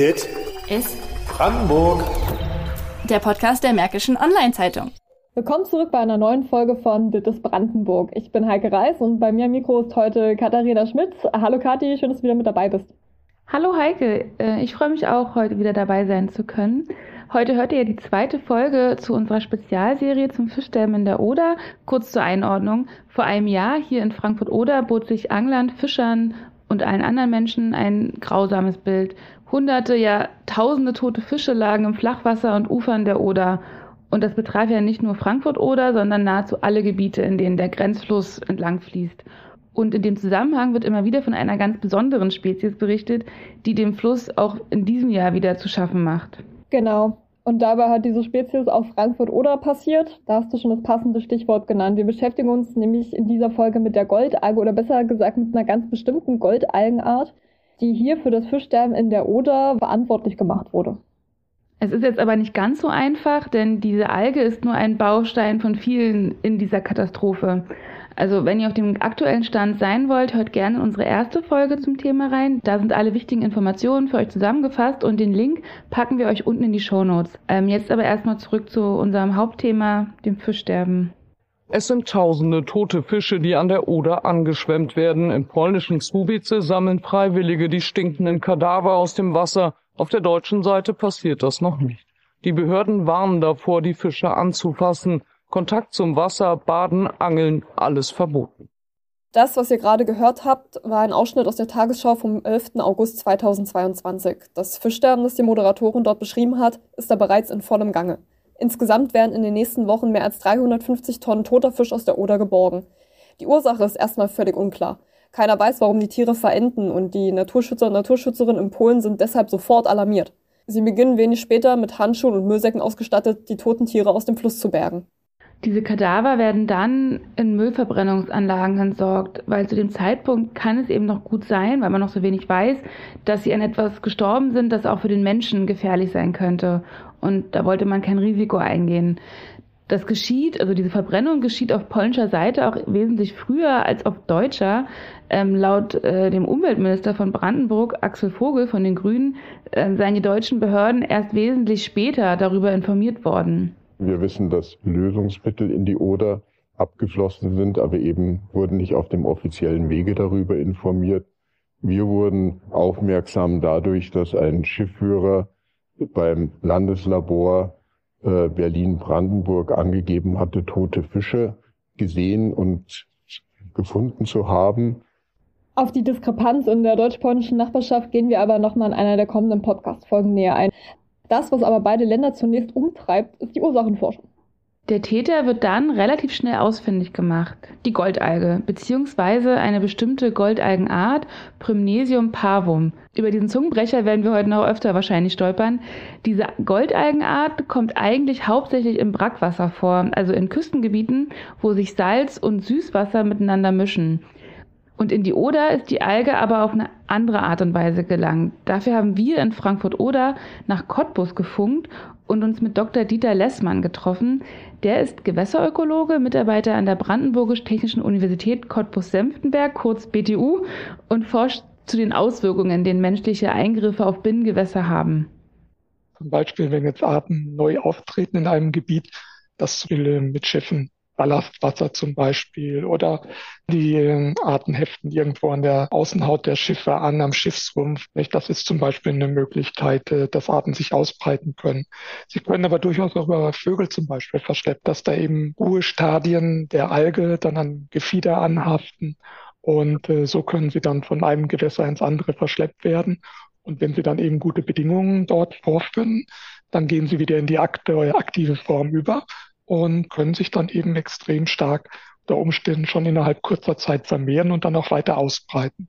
Dit ist Brandenburg. der Podcast der Märkischen Online-Zeitung. Willkommen zurück bei einer neuen Folge von Dit ist Brandenburg. Ich bin Heike Reis und bei mir am Mikro ist heute Katharina Schmidt. Hallo Kathi, schön, dass du wieder mit dabei bist. Hallo Heike, Äh, ich freue mich auch, heute wieder dabei sein zu können. Heute hört ihr ja die zweite Folge zu unserer Spezialserie zum Fischsterben in der Oder. Kurz zur Einordnung. Vor einem Jahr hier in Frankfurt-Oder bot sich Anglern, Fischern und allen anderen Menschen ein grausames Bild. Hunderte, ja tausende tote Fische lagen im Flachwasser und Ufern der Oder. Und das betraf ja nicht nur Frankfurt-Oder, sondern nahezu alle Gebiete, in denen der Grenzfluss entlang fließt. Und in dem Zusammenhang wird immer wieder von einer ganz besonderen Spezies berichtet, die dem Fluss auch in diesem Jahr wieder zu schaffen macht. Genau. Und dabei hat diese Spezies auf Frankfurt-Oder passiert. Da hast du schon das passende Stichwort genannt. Wir beschäftigen uns nämlich in dieser Folge mit der Goldalge oder besser gesagt mit einer ganz bestimmten Goldalgenart, die hier für das Fischsterben in der Oder verantwortlich gemacht wurde. Es ist jetzt aber nicht ganz so einfach, denn diese Alge ist nur ein Baustein von vielen in dieser Katastrophe. Also wenn ihr auf dem aktuellen Stand sein wollt, hört gerne unsere erste Folge zum Thema rein. Da sind alle wichtigen Informationen für euch zusammengefasst und den Link packen wir euch unten in die Shownotes. Ähm, jetzt aber erstmal zurück zu unserem Hauptthema, dem Fischsterben. Es sind tausende tote Fische, die an der Oder angeschwemmt werden. Im polnischen Słubice sammeln Freiwillige die stinkenden Kadaver aus dem Wasser. Auf der deutschen Seite passiert das noch nicht. Die Behörden warnen davor, die Fische anzufassen. Kontakt zum Wasser, Baden, Angeln, alles verboten. Das, was ihr gerade gehört habt, war ein Ausschnitt aus der Tagesschau vom 11. August 2022. Das Fischsterben, das die Moderatorin dort beschrieben hat, ist da bereits in vollem Gange. Insgesamt werden in den nächsten Wochen mehr als 350 Tonnen toter Fisch aus der Oder geborgen. Die Ursache ist erstmal völlig unklar. Keiner weiß, warum die Tiere verenden und die Naturschützer und Naturschützerinnen in Polen sind deshalb sofort alarmiert. Sie beginnen wenig später mit Handschuhen und Müllsäcken ausgestattet, die toten Tiere aus dem Fluss zu bergen. Diese Kadaver werden dann in Müllverbrennungsanlagen entsorgt, weil zu dem Zeitpunkt kann es eben noch gut sein, weil man noch so wenig weiß, dass sie an etwas gestorben sind, das auch für den Menschen gefährlich sein könnte. Und da wollte man kein Risiko eingehen. Das geschieht, also diese Verbrennung geschieht auf polnischer Seite auch wesentlich früher als auf deutscher. Ähm, laut äh, dem Umweltminister von Brandenburg, Axel Vogel von den Grünen, äh, seien die deutschen Behörden erst wesentlich später darüber informiert worden. Wir wissen, dass Lösungsmittel in die Oder abgeflossen sind, aber eben wurden nicht auf dem offiziellen Wege darüber informiert. Wir wurden aufmerksam dadurch, dass ein Schiffführer beim Landeslabor äh, Berlin-Brandenburg angegeben hatte, tote Fische gesehen und gefunden zu haben. Auf die Diskrepanz in der deutsch-polnischen Nachbarschaft gehen wir aber nochmal in einer der kommenden Podcast-Folgen näher ein. Das, was aber beide Länder zunächst umtreibt, ist die Ursachenforschung. Der Täter wird dann relativ schnell ausfindig gemacht. Die Goldalge, beziehungsweise eine bestimmte Goldalgenart, Prymnesium parvum. Über diesen Zungenbrecher werden wir heute noch öfter wahrscheinlich stolpern. Diese Goldalgenart kommt eigentlich hauptsächlich im Brackwasser vor, also in Küstengebieten, wo sich Salz und Süßwasser miteinander mischen. Und in die Oder ist die Alge aber auf eine andere Art und Weise gelangt. Dafür haben wir in Frankfurt-Oder nach Cottbus gefunkt und uns mit Dr. Dieter Lessmann getroffen. Der ist Gewässerökologe, Mitarbeiter an der Brandenburgisch-Technischen Universität Cottbus-Senftenberg, kurz BTU, und forscht zu den Auswirkungen, den menschliche Eingriffe auf Binnengewässer haben. Zum Beispiel, wenn jetzt Arten neu auftreten in einem Gebiet, das will mit Schiffen Ballastwasser zum Beispiel oder die äh, Arten heften irgendwo an der Außenhaut der Schiffe an, am Schiffsrumpf. Das ist zum Beispiel eine Möglichkeit, äh, dass Arten sich ausbreiten können. Sie können aber durchaus auch über Vögel zum Beispiel verschleppt, dass da eben Ruhestadien der Alge dann an Gefieder anhaften und äh, so können sie dann von einem Gewässer ins andere verschleppt werden. Und wenn sie dann eben gute Bedingungen dort vorfinden, dann gehen sie wieder in die aktive Form über und können sich dann eben extrem stark unter Umständen schon innerhalb kurzer Zeit vermehren und dann auch weiter ausbreiten.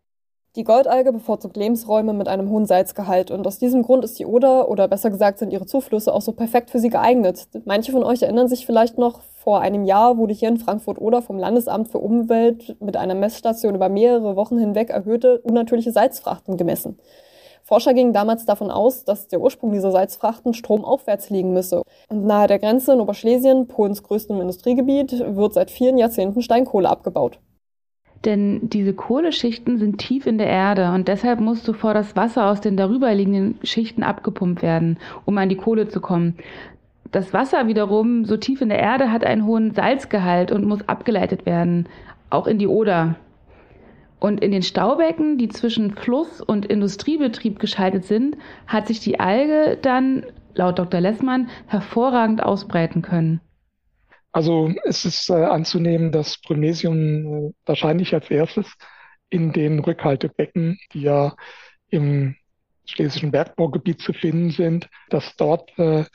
Die Goldalge bevorzugt Lebensräume mit einem hohen Salzgehalt und aus diesem Grund ist die Oder oder besser gesagt sind ihre Zuflüsse auch so perfekt für sie geeignet. Manche von euch erinnern sich vielleicht noch, vor einem Jahr wurde hier in Frankfurt-Oder vom Landesamt für Umwelt mit einer Messstation über mehrere Wochen hinweg erhöhte unnatürliche Salzfrachten gemessen. Forscher gingen damals davon aus, dass der Ursprung dieser Salzfrachten stromaufwärts liegen müsse. Und nahe der Grenze in Oberschlesien, Polens größtem Industriegebiet, wird seit vielen Jahrzehnten Steinkohle abgebaut. Denn diese Kohleschichten sind tief in der Erde und deshalb muss zuvor das Wasser aus den darüberliegenden Schichten abgepumpt werden, um an die Kohle zu kommen. Das Wasser wiederum, so tief in der Erde, hat einen hohen Salzgehalt und muss abgeleitet werden, auch in die Oder. Und in den Staubecken, die zwischen Fluss und Industriebetrieb geschaltet sind, hat sich die Alge dann, laut Dr. Lessmann, hervorragend ausbreiten können. Also es ist äh, anzunehmen, dass Brymnesium äh, wahrscheinlich als erstes in den Rückhaltebecken, die ja im schlesischen Bergbaugebiet zu finden sind, dass dort äh,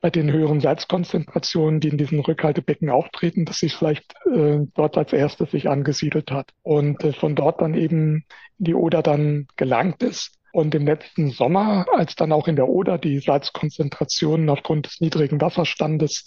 bei den höheren Salzkonzentrationen, die in diesen Rückhaltebecken auftreten, dass sich vielleicht äh, dort als erstes sich angesiedelt hat und äh, von dort dann eben in die Oder dann gelangt ist. Und im letzten Sommer, als dann auch in der Oder die Salzkonzentrationen aufgrund des niedrigen Wasserstandes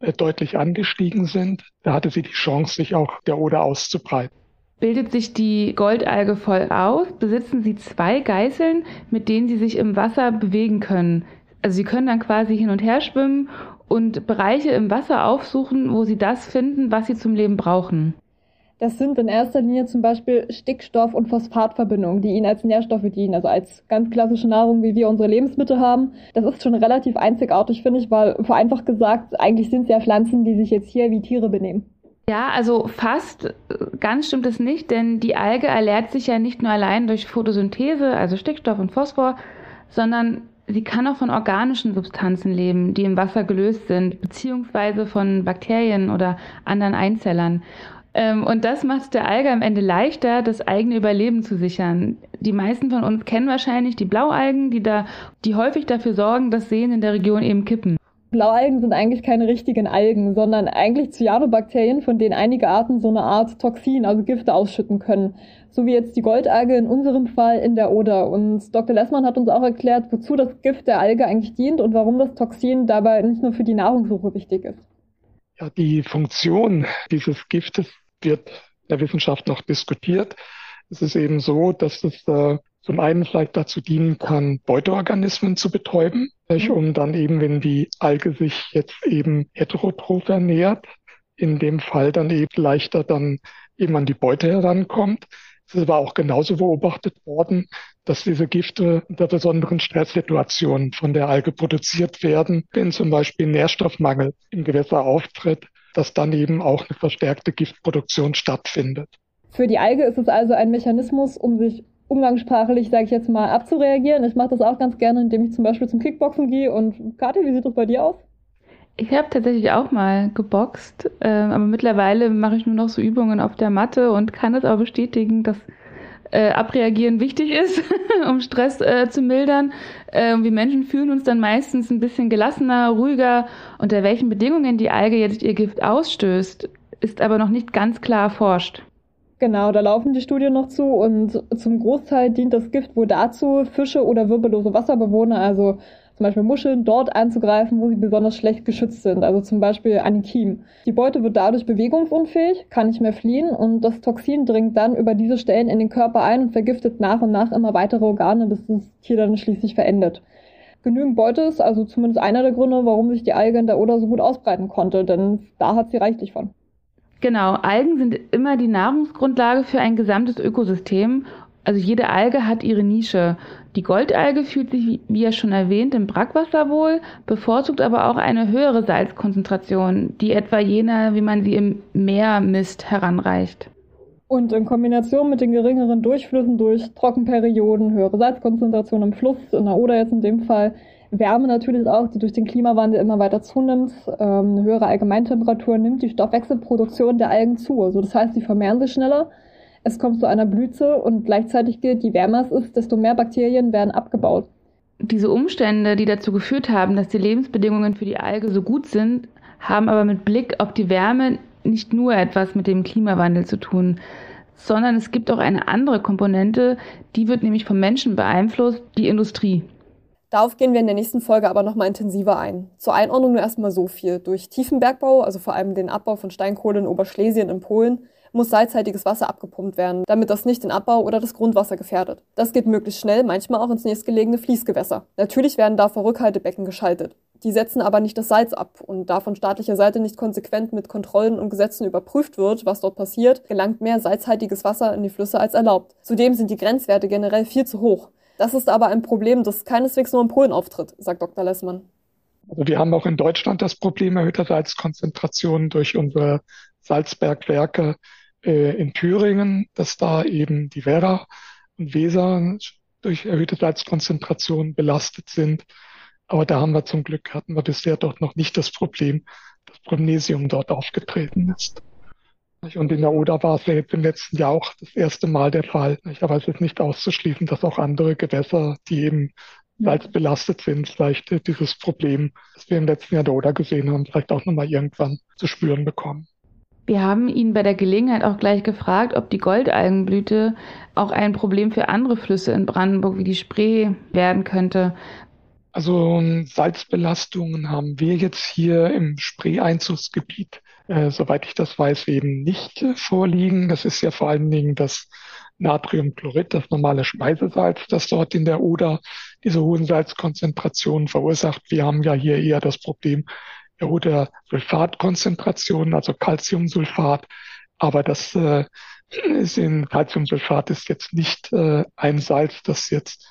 äh, deutlich angestiegen sind, da hatte sie die Chance, sich auch der Oder auszubreiten. Bildet sich die Goldalge voll aus, besitzen sie zwei Geißeln, mit denen sie sich im Wasser bewegen können. Also sie können dann quasi hin und her schwimmen und Bereiche im Wasser aufsuchen, wo sie das finden, was sie zum Leben brauchen. Das sind in erster Linie zum Beispiel Stickstoff- und Phosphatverbindungen, die ihnen als Nährstoffe dienen, also als ganz klassische Nahrung, wie wir unsere Lebensmittel haben. Das ist schon relativ einzigartig, finde ich, weil vereinfacht gesagt, eigentlich sind es ja Pflanzen, die sich jetzt hier wie Tiere benehmen. Ja, also fast ganz stimmt es nicht, denn die Alge ernährt sich ja nicht nur allein durch Photosynthese, also Stickstoff und Phosphor, sondern sie kann auch von organischen Substanzen leben, die im Wasser gelöst sind, beziehungsweise von Bakterien oder anderen Einzellern. Ähm, und das macht es der Alge am Ende leichter, das eigene Überleben zu sichern. Die meisten von uns kennen wahrscheinlich die Blaualgen, die da, die häufig dafür sorgen, dass Seen in der Region eben kippen. Blaualgen sind eigentlich keine richtigen Algen, sondern eigentlich Cyanobakterien, von denen einige Arten so eine Art Toxin, also Gifte ausschütten können. So wie jetzt die Goldalge in unserem Fall in der Oder. Und Dr. Lessmann hat uns auch erklärt, wozu das Gift der Alge eigentlich dient und warum das Toxin dabei nicht nur für die Nahrungssuche wichtig ist. Ja, die Funktion dieses Giftes wird der Wissenschaft noch diskutiert. Es ist eben so, dass es äh, zum einen vielleicht dazu dienen kann, Beuteorganismen zu betäuben, mhm. um dann eben, wenn die Alge sich jetzt eben heterotroph ernährt, in dem Fall dann eben leichter dann eben an die Beute herankommt. Es ist aber auch genauso beobachtet worden, dass diese Gifte unter besonderen Stresssituationen von der Alge produziert werden, wenn zum Beispiel Nährstoffmangel im Gewässer auftritt, dass dann eben auch eine verstärkte Giftproduktion stattfindet. Für die Alge ist es also ein Mechanismus, um sich umgangssprachlich, sage ich jetzt mal, abzureagieren. Ich mache das auch ganz gerne, indem ich zum Beispiel zum Kickboxen gehe. Und Kathi, wie sieht das bei dir aus? Ich habe tatsächlich auch mal geboxt, äh, aber mittlerweile mache ich nur noch so Übungen auf der Matte und kann es aber bestätigen, dass äh, Abreagieren wichtig ist, um Stress äh, zu mildern. Äh, wir Menschen fühlen uns dann meistens ein bisschen gelassener, ruhiger. Unter welchen Bedingungen die Alge jetzt ihr Gift ausstößt, ist aber noch nicht ganz klar erforscht. Genau, da laufen die Studien noch zu und zum Großteil dient das Gift wohl dazu, Fische oder wirbellose Wasserbewohner, also zum Beispiel Muscheln, dort anzugreifen, wo sie besonders schlecht geschützt sind, also zum Beispiel an den Kiemen. Die Beute wird dadurch bewegungsunfähig, kann nicht mehr fliehen und das Toxin dringt dann über diese Stellen in den Körper ein und vergiftet nach und nach immer weitere Organe, bis das Tier dann schließlich verendet. Genügend Beute ist also zumindest einer der Gründe, warum sich die Alge in der Oder so gut ausbreiten konnte, denn da hat sie reichlich von. Genau, Algen sind immer die Nahrungsgrundlage für ein gesamtes Ökosystem. Also jede Alge hat ihre Nische. Die Goldalge fühlt sich, wie ja schon erwähnt, im Brackwasser wohl, bevorzugt aber auch eine höhere Salzkonzentration, die etwa jener, wie man sie im Meer misst, heranreicht. Und in Kombination mit den geringeren Durchflüssen durch Trockenperioden, höhere Salzkonzentration im Fluss, in der Oder jetzt in dem Fall, Wärme natürlich auch, die durch den Klimawandel immer weiter zunimmt. Ähm, höhere Allgemeintemperatur nimmt die Stoffwechselproduktion der Algen zu. Also das heißt, sie vermehren sich schneller. Es kommt zu einer Blüte und gleichzeitig gilt, je wärmer es ist, desto mehr Bakterien werden abgebaut. Diese Umstände, die dazu geführt haben, dass die Lebensbedingungen für die Alge so gut sind, haben aber mit Blick auf die Wärme nicht nur etwas mit dem Klimawandel zu tun, sondern es gibt auch eine andere Komponente, die wird nämlich vom Menschen beeinflusst, die Industrie. Darauf gehen wir in der nächsten Folge aber nochmal intensiver ein. Zur Einordnung nur erstmal so viel. Durch tiefen Bergbau, also vor allem den Abbau von Steinkohle in Oberschlesien in Polen, muss salzhaltiges Wasser abgepumpt werden, damit das nicht den Abbau oder das Grundwasser gefährdet. Das geht möglichst schnell, manchmal auch ins nächstgelegene Fließgewässer. Natürlich werden dafür Rückhaltebecken geschaltet. Die setzen aber nicht das Salz ab. Und da von staatlicher Seite nicht konsequent mit Kontrollen und Gesetzen überprüft wird, was dort passiert, gelangt mehr salzhaltiges Wasser in die Flüsse als erlaubt. Zudem sind die Grenzwerte generell viel zu hoch. Das ist aber ein Problem, das keineswegs nur in Polen auftritt, sagt Dr. Lessmann. Also wir haben auch in Deutschland das Problem erhöhter Salzkonzentrationen durch unsere Salzbergwerke äh, in Thüringen, dass da eben die Werra und Weser durch erhöhte Salzkonzentrationen belastet sind. Aber da haben wir zum Glück, hatten wir bisher dort noch nicht das Problem, dass Promnesium dort aufgetreten ist. Und in der Oder war es ja jetzt im letzten Jahr auch das erste Mal der Fall. Aber es ist nicht auszuschließen, dass auch andere Gewässer, die eben salzbelastet sind, vielleicht dieses Problem, das wir im letzten Jahr der Oder gesehen haben, vielleicht auch nochmal irgendwann zu spüren bekommen. Wir haben ihn bei der Gelegenheit auch gleich gefragt, ob die Goldalgenblüte auch ein Problem für andere Flüsse in Brandenburg wie die Spree werden könnte. Also Salzbelastungen haben wir jetzt hier im Spree-Einzugsgebiet, äh, soweit ich das weiß, eben nicht äh, vorliegen. Das ist ja vor allen Dingen das Natriumchlorid, das normale Speisesalz, das dort in der Oder diese hohen Salzkonzentrationen verursacht. Wir haben ja hier eher das Problem erhöhter Sulfatkonzentrationen, also Calciumsulfat. Aber das äh, ist in Calciumsulfat ist jetzt nicht äh, ein Salz, das jetzt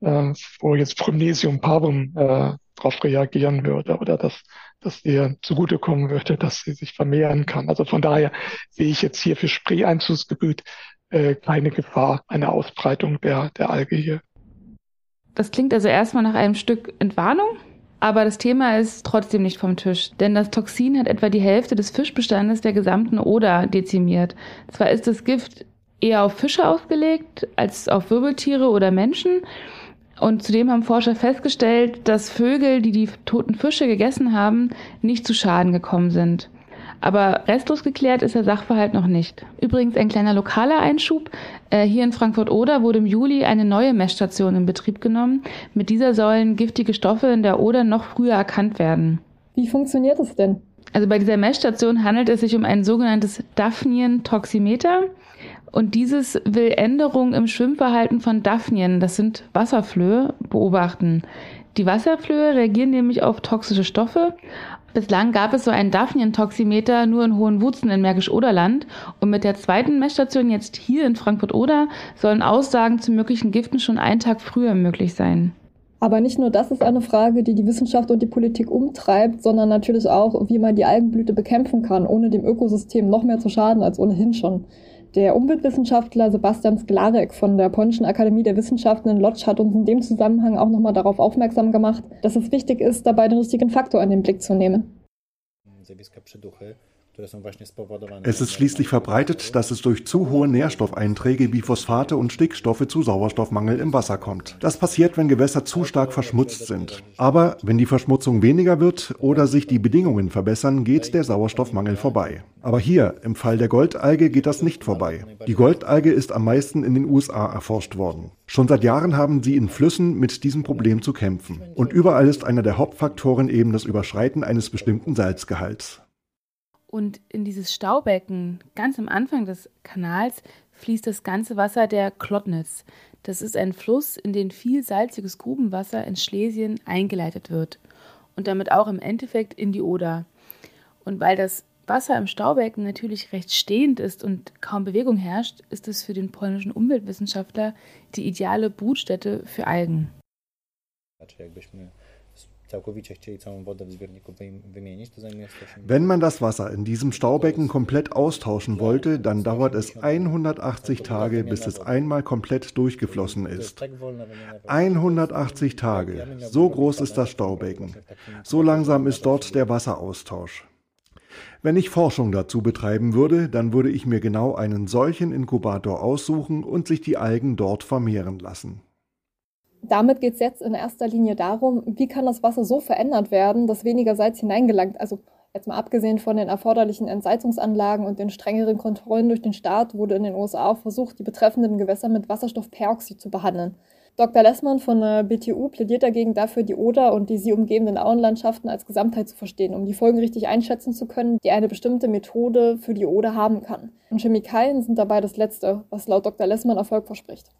äh, wo jetzt Promnesium parvum äh, darauf reagieren würde oder dass dass ihr zugutekommen würde, dass sie sich vermehren kann. Also von daher sehe ich jetzt hier für Spreeeinzugsgebiet äh, keine Gefahr einer Ausbreitung der, der Alge hier. Das klingt also erstmal nach einem Stück Entwarnung, aber das Thema ist trotzdem nicht vom Tisch, denn das Toxin hat etwa die Hälfte des Fischbestandes der gesamten Oder dezimiert. Zwar ist das Gift eher auf Fische ausgelegt als auf Wirbeltiere oder Menschen, und zudem haben Forscher festgestellt, dass Vögel, die die toten Fische gegessen haben, nicht zu Schaden gekommen sind. Aber restlos geklärt ist der Sachverhalt noch nicht. Übrigens ein kleiner lokaler Einschub. Äh, hier in Frankfurt-Oder wurde im Juli eine neue Messstation in Betrieb genommen. Mit dieser sollen giftige Stoffe in der Oder noch früher erkannt werden. Wie funktioniert das denn? Also bei dieser Messstation handelt es sich um ein sogenanntes Daphnien-Toximeter. Und dieses will Änderungen im Schwimmverhalten von Daphnien, das sind Wasserflöhe, beobachten. Die Wasserflöhe reagieren nämlich auf toxische Stoffe. Bislang gab es so einen Daphnien-Toximeter nur in Hohenwutzen in Märkisch-Oderland. Und mit der zweiten Messstation jetzt hier in Frankfurt-Oder sollen Aussagen zu möglichen Giften schon einen Tag früher möglich sein. Aber nicht nur das ist eine Frage, die die Wissenschaft und die Politik umtreibt, sondern natürlich auch, wie man die Algenblüte bekämpfen kann, ohne dem Ökosystem noch mehr zu schaden als ohnehin schon. Der Umweltwissenschaftler Sebastian Sklarek von der Polnischen Akademie der Wissenschaften in Lodz hat uns in dem Zusammenhang auch nochmal darauf aufmerksam gemacht, dass es wichtig ist, dabei den richtigen Faktor in den Blick zu nehmen. Es ist schließlich verbreitet, dass es durch zu hohe Nährstoffeinträge wie Phosphate und Stickstoffe zu Sauerstoffmangel im Wasser kommt. Das passiert, wenn Gewässer zu stark verschmutzt sind. Aber wenn die Verschmutzung weniger wird oder sich die Bedingungen verbessern, geht der Sauerstoffmangel vorbei. Aber hier, im Fall der Goldalge, geht das nicht vorbei. Die Goldalge ist am meisten in den USA erforscht worden. Schon seit Jahren haben sie in Flüssen mit diesem Problem zu kämpfen. Und überall ist einer der Hauptfaktoren eben das Überschreiten eines bestimmten Salzgehalts. Und in dieses Staubecken, ganz am Anfang des Kanals, fließt das ganze Wasser der Klotnitz. Das ist ein Fluss, in den viel salziges Grubenwasser in Schlesien eingeleitet wird. Und damit auch im Endeffekt in die Oder. Und weil das Wasser im Staubecken natürlich recht stehend ist und kaum Bewegung herrscht, ist es für den polnischen Umweltwissenschaftler die ideale Brutstätte für Algen. Wenn man das Wasser in diesem Staubecken komplett austauschen wollte, dann dauert es 180 Tage, bis es einmal komplett durchgeflossen ist. 180 Tage. So groß ist das Staubecken. So langsam ist dort der Wasseraustausch. Wenn ich Forschung dazu betreiben würde, dann würde ich mir genau einen solchen Inkubator aussuchen und sich die Algen dort vermehren lassen. Damit geht es jetzt in erster Linie darum, wie kann das Wasser so verändert werden, dass weniger Salz hineingelangt. Also jetzt mal abgesehen von den erforderlichen Entsalzungsanlagen und den strengeren Kontrollen durch den Staat, wurde in den USA auch versucht, die betreffenden Gewässer mit Wasserstoffperoxid zu behandeln. Dr. Lessmann von der BTU plädiert dagegen dafür, die Oder und die sie umgebenden Auenlandschaften als Gesamtheit zu verstehen, um die Folgen richtig einschätzen zu können, die eine bestimmte Methode für die Oder haben kann. Und Chemikalien sind dabei das Letzte, was laut Dr. Lessmann Erfolg verspricht.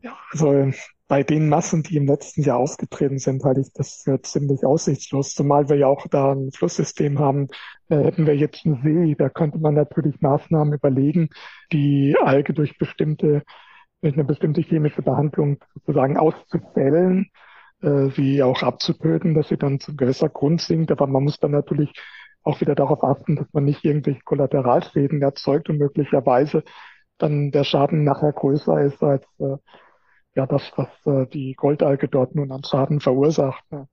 Ja, also bei den Massen, die im letzten Jahr ausgetreten sind, halte ich das für ziemlich aussichtslos, zumal wir ja auch da ein Flusssystem haben. Äh, hätten wir jetzt einen See, da könnte man natürlich Maßnahmen überlegen, die Alge durch bestimmte, durch eine bestimmte chemische Behandlung sozusagen auszufällen, äh, sie auch abzutöten, dass sie dann zum Gewässergrund sinkt. Aber man muss dann natürlich auch wieder darauf achten, dass man nicht irgendwelche Kollateralschäden erzeugt und möglicherweise dann der Schaden nachher größer ist als äh, ja das, was äh, die Goldalge dort nun an Schaden verursacht. Ne?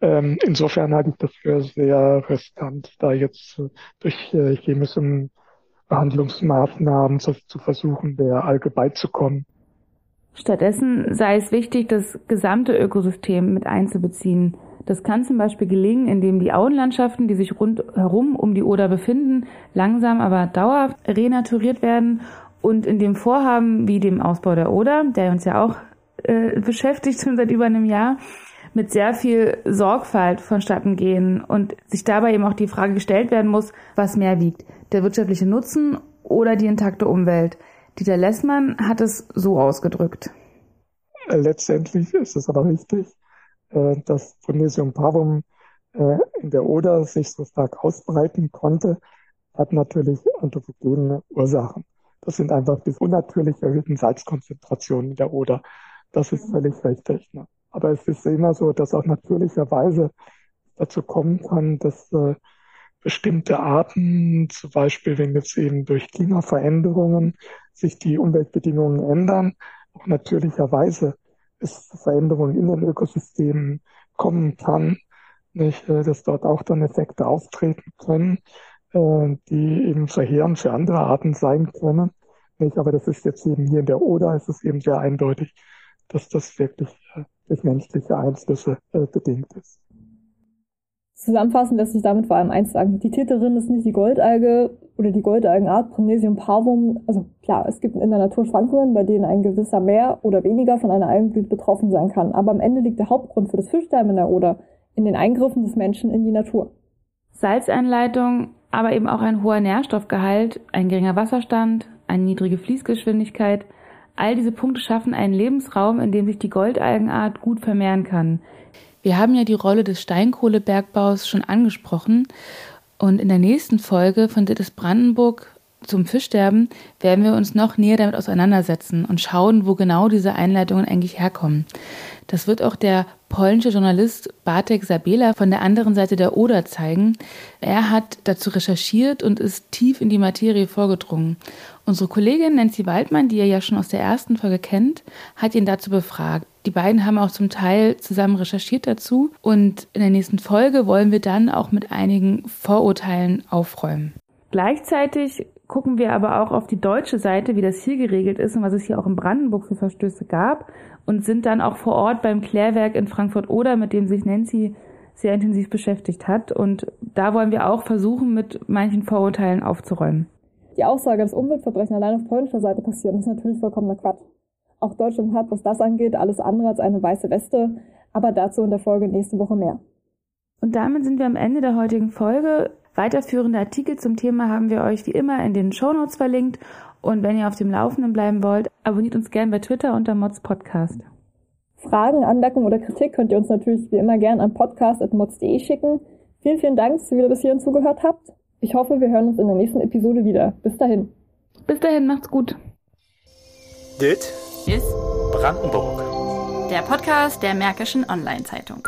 Ähm, insofern halte ich das für sehr riskant, da jetzt äh, durch äh, chemische Behandlungsmaßnahmen zu, zu versuchen, der Alge beizukommen. Stattdessen sei es wichtig, das gesamte Ökosystem mit einzubeziehen. Das kann zum Beispiel gelingen, indem die Auenlandschaften, die sich rundherum um die Oder befinden, langsam aber dauerhaft renaturiert werden und in dem Vorhaben wie dem Ausbau der Oder, der uns ja auch äh, beschäftigt schon seit über einem Jahr, mit sehr viel Sorgfalt vonstatten gehen und sich dabei eben auch die Frage gestellt werden muss, was mehr wiegt, der wirtschaftliche Nutzen oder die intakte Umwelt. Dieter Lessmann hat es so ausgedrückt. Letztendlich ist es aber richtig, äh, dass Promesium pavum äh, in der Oder sich so stark ausbreiten konnte, hat natürlich anthropogene Ursachen. Das sind einfach die unnatürlich erhöhten Salzkonzentrationen in der Oder. Das ist völlig richtig. Ne? Aber es ist immer so, dass auch natürlicherweise dazu kommen kann, dass äh, bestimmte Arten, zum Beispiel wenn jetzt eben durch Klimaveränderungen sich die Umweltbedingungen ändern, auch natürlicherweise es zu Veränderungen in den Ökosystemen kommen kann, nicht, äh, dass dort auch dann Effekte auftreten können, äh, die eben verheerend für andere Arten sein können. Nicht? Aber das ist jetzt eben hier in der Oder, ist es eben sehr eindeutig, dass das wirklich äh, durch menschliche Einflüsse äh, bedingt ist. Zusammenfassend lässt sich damit vor allem eins sagen. Die Täterin ist nicht die Goldalge oder die Goldalgenart Promnesium parvum. Also klar, es gibt in der Natur Schwankungen, bei denen ein gewisser mehr oder weniger von einer Algenblüte betroffen sein kann. Aber am Ende liegt der Hauptgrund für das Fischsterben in der Oder in den Eingriffen des Menschen in die Natur. Salzeinleitung aber eben auch ein hoher Nährstoffgehalt, ein geringer Wasserstand, eine niedrige Fließgeschwindigkeit. All diese Punkte schaffen einen Lebensraum, in dem sich die Goldalgenart gut vermehren kann. Wir haben ja die Rolle des Steinkohlebergbaus schon angesprochen und in der nächsten Folge von Dittes Brandenburg zum Fischsterben werden wir uns noch näher damit auseinandersetzen und schauen, wo genau diese Einleitungen eigentlich herkommen. Das wird auch der polnische Journalist Bartek Sabela von der anderen Seite der Oder zeigen. Er hat dazu recherchiert und ist tief in die Materie vorgedrungen. Unsere Kollegin Nancy Waldmann, die ihr ja schon aus der ersten Folge kennt, hat ihn dazu befragt. Die beiden haben auch zum Teil zusammen recherchiert dazu und in der nächsten Folge wollen wir dann auch mit einigen Vorurteilen aufräumen. Gleichzeitig gucken wir aber auch auf die deutsche Seite, wie das hier geregelt ist und was es hier auch in Brandenburg für Verstöße gab und sind dann auch vor Ort beim Klärwerk in Frankfurt-Oder, mit dem sich Nancy sehr intensiv beschäftigt hat. Und da wollen wir auch versuchen, mit manchen Vorurteilen aufzuräumen. Die Aussage, dass Umweltverbrechen allein auf polnischer Seite passieren, ist natürlich vollkommener Quatsch. Auch Deutschland hat, was das angeht, alles andere als eine weiße Weste, aber dazu in der Folge nächste Woche mehr. Und damit sind wir am Ende der heutigen Folge. Weiterführende Artikel zum Thema haben wir euch wie immer in den Shownotes verlinkt. Und wenn ihr auf dem Laufenden bleiben wollt, abonniert uns gerne bei Twitter unter Mods Podcast. Fragen, Anmerkungen oder Kritik könnt ihr uns natürlich wie immer gerne an podcast.mods.de schicken. Vielen, vielen Dank, dass ihr wieder bis hierhin zugehört habt. Ich hoffe, wir hören uns in der nächsten Episode wieder. Bis dahin. Bis dahin, macht's gut. Dit ist Brandenburg. Der Podcast der Märkischen Online-Zeitung.